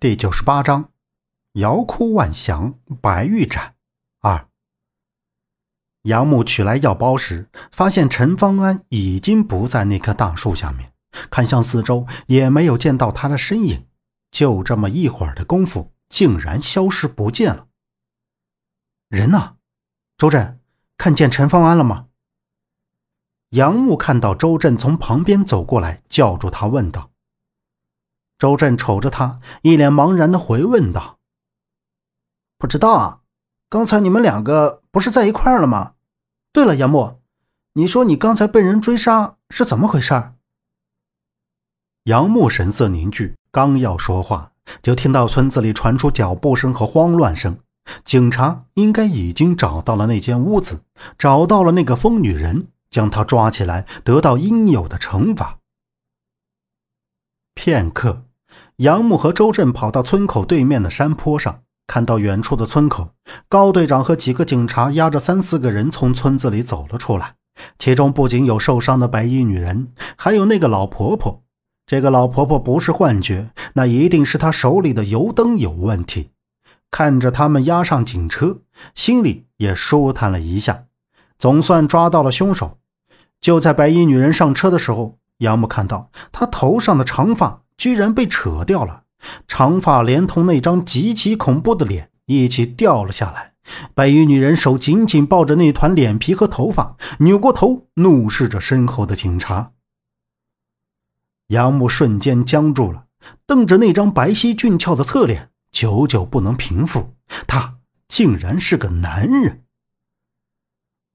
第九十八章，瑶哭万祥，白玉盏。二，杨木取来药包时，发现陈方安已经不在那棵大树下面，看向四周，也没有见到他的身影。就这么一会儿的功夫，竟然消失不见了。人呢？周震看见陈方安了吗？杨木看到周震从旁边走过来，叫住他，问道。周震瞅着他，一脸茫然的回问道：“不知道啊，刚才你们两个不是在一块了吗？对了，杨木，你说你刚才被人追杀是怎么回事？”杨木神色凝聚，刚要说话，就听到村子里传出脚步声和慌乱声。警察应该已经找到了那间屋子，找到了那个疯女人，将她抓起来，得到应有的惩罚。片刻。杨木和周震跑到村口对面的山坡上，看到远处的村口，高队长和几个警察押着三四个人从村子里走了出来。其中不仅有受伤的白衣女人，还有那个老婆婆。这个老婆婆不是幻觉，那一定是她手里的油灯有问题。看着他们押上警车，心里也舒坦了一下，总算抓到了凶手。就在白衣女人上车的时候，杨木看到她头上的长发。居然被扯掉了，长发连同那张极其恐怖的脸一起掉了下来。白衣女人手紧紧抱着那团脸皮和头发，扭过头怒视着身后的警察。杨木瞬间僵住了，瞪着那张白皙俊俏的侧脸，久久不能平复。他竟然是个男人。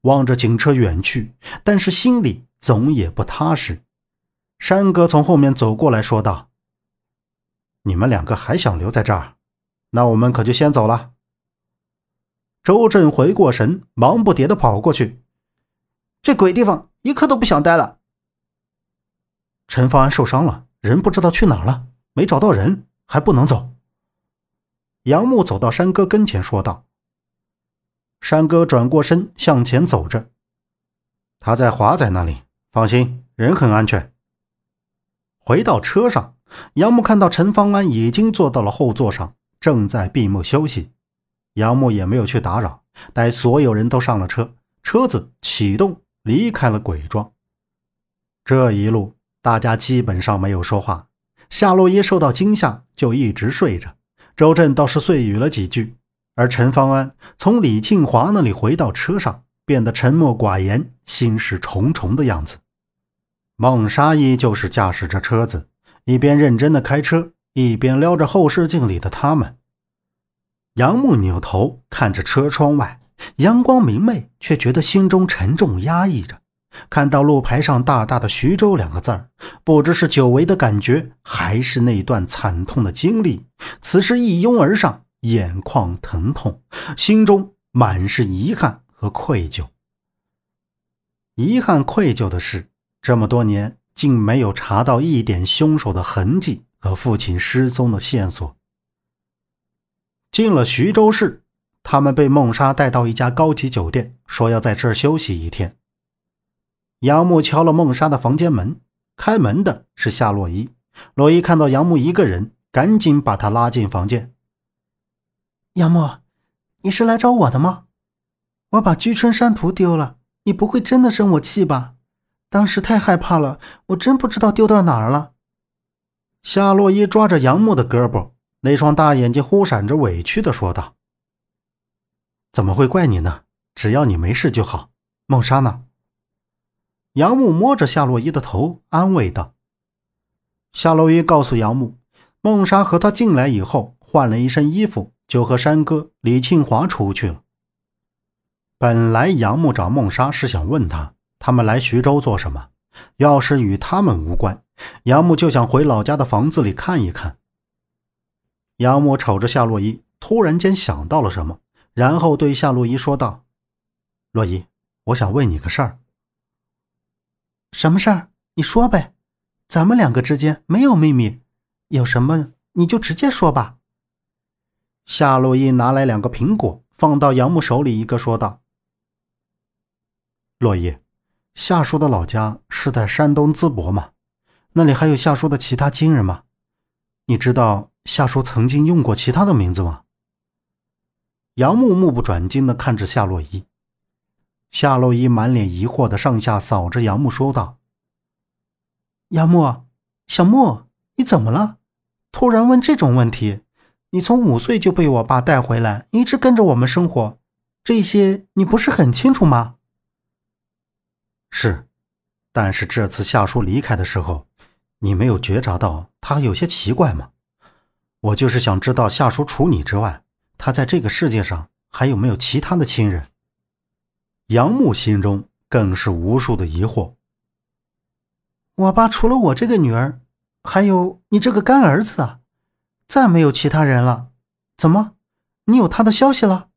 望着警车远去，但是心里总也不踏实。山哥从后面走过来说道。你们两个还想留在这儿？那我们可就先走了。周震回过神，忙不迭的跑过去。这鬼地方，一刻都不想待了。陈方安受伤了，人不知道去哪儿了，没找到人，还不能走。杨木走到山哥跟前说道。山哥转过身向前走着，他在华仔那里，放心，人很安全。回到车上。杨木看到陈方安已经坐到了后座上，正在闭目休息。杨木也没有去打扰，待所有人都上了车，车子启动，离开了鬼庄。这一路，大家基本上没有说话。夏洛伊受到惊吓，就一直睡着。周震倒是碎语了几句，而陈方安从李庆华那里回到车上，变得沉默寡言，心事重重的样子。孟莎依旧是驾驶着车子。一边认真的开车，一边撩着后视镜里的他们。杨木扭头看着车窗外，阳光明媚，却觉得心中沉重压抑着。看到路牌上大大的“徐州”两个字儿，不知是久违的感觉，还是那段惨痛的经历，此时一拥而上，眼眶疼痛，心中满是遗憾和愧疚。遗憾、愧疚的是，这么多年。竟没有查到一点凶手的痕迹和父亲失踪的线索。进了徐州市，他们被孟莎带到一家高级酒店，说要在这儿休息一天。杨木敲了孟莎的房间门，开门的是夏洛伊。洛伊看到杨木一个人，赶紧把他拉进房间。杨木，你是来找我的吗？我把居春山图丢了，你不会真的生我气吧？当时太害怕了，我真不知道丢到哪儿了。夏洛伊抓着杨木的胳膊，那双大眼睛忽闪着委屈的说道：“怎么会怪你呢？只要你没事就好。”梦莎呢？杨木摸着夏洛伊的头，安慰道。夏洛伊告诉杨木，梦莎和他进来以后换了一身衣服，就和山哥李庆华出去了。本来杨木找梦莎是想问他。他们来徐州做什么？要是与他们无关，杨木就想回老家的房子里看一看。杨木瞅着夏洛伊，突然间想到了什么，然后对夏洛伊说道：“洛伊，我想问你个事儿。什么事儿？你说呗，咱们两个之间没有秘密，有什么你就直接说吧。”夏洛伊拿来两个苹果，放到杨木手里，一个说道：“洛伊。”夏叔的老家是在山东淄博吗？那里还有夏叔的其他亲人吗？你知道夏叔曾经用过其他的名字吗？杨木目不转睛的看着夏洛伊。夏洛伊满脸疑惑的上下扫着杨木，说道：“杨木，小木，你怎么了？突然问这种问题？你从五岁就被我爸带回来，一直跟着我们生活，这些你不是很清楚吗？”“是，但是这次夏叔离开的时候，你没有觉察到他有些奇怪吗？我就是想知道夏叔除你之外，他在这个世界上还有没有其他的亲人。”杨木心中更是无数的疑惑。我爸除了我这个女儿，还有你这个干儿子啊，再没有其他人了。怎么，你有他的消息了？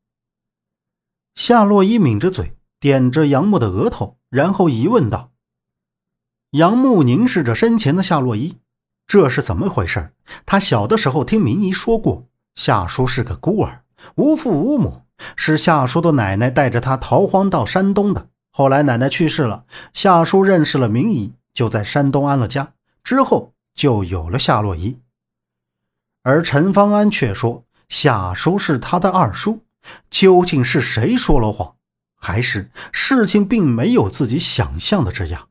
夏洛伊抿着嘴，点着杨木的额头，然后疑问道：“杨木凝视着身前的夏洛伊，这是怎么回事？他小的时候听明姨说过，夏叔是个孤儿，无父无母。”是夏叔的奶奶带着他逃荒到山东的。后来奶奶去世了，夏叔认识了明姨，就在山东安了家。之后就有了夏洛伊。而陈方安却说夏叔是他的二叔。究竟是谁说了谎，还是事情并没有自己想象的这样？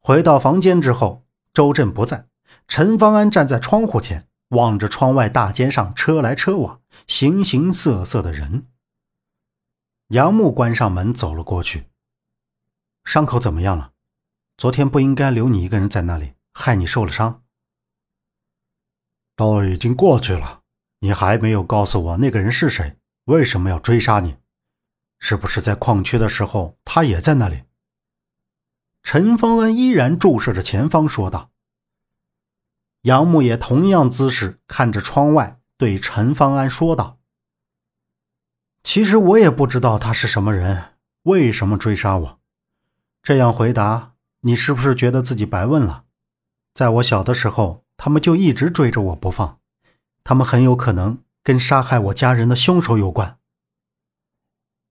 回到房间之后，周震不在，陈方安站在窗户前。望着窗外大街上车来车往、形形色色的人，杨木关上门走了过去。伤口怎么样了？昨天不应该留你一个人在那里，害你受了伤。都已经过去了，你还没有告诉我那个人是谁？为什么要追杀你？是不是在矿区的时候他也在那里？陈方安依然注视着前方，说道。杨木也同样姿势看着窗外，对陈方安说道：“其实我也不知道他是什么人，为什么追杀我？这样回答，你是不是觉得自己白问了？在我小的时候，他们就一直追着我不放，他们很有可能跟杀害我家人的凶手有关。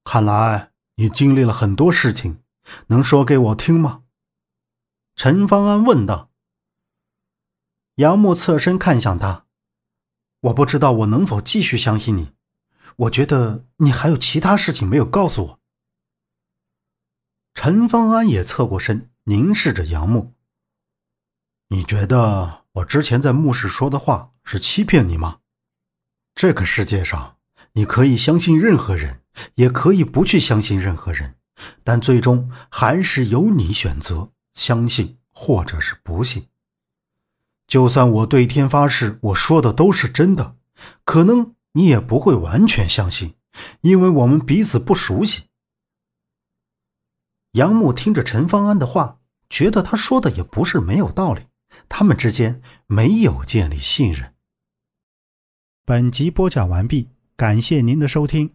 看来你经历了很多事情，能说给我听吗？”陈方安问道。杨木侧身看向他，我不知道我能否继续相信你。我觉得你还有其他事情没有告诉我。陈方安也侧过身，凝视着杨木。你觉得我之前在墓室说的话是欺骗你吗？这个世界上，你可以相信任何人，也可以不去相信任何人，但最终还是由你选择相信或者是不信。就算我对天发誓，我说的都是真的，可能你也不会完全相信，因为我们彼此不熟悉。杨木听着陈方安的话，觉得他说的也不是没有道理，他们之间没有建立信任。本集播讲完毕，感谢您的收听。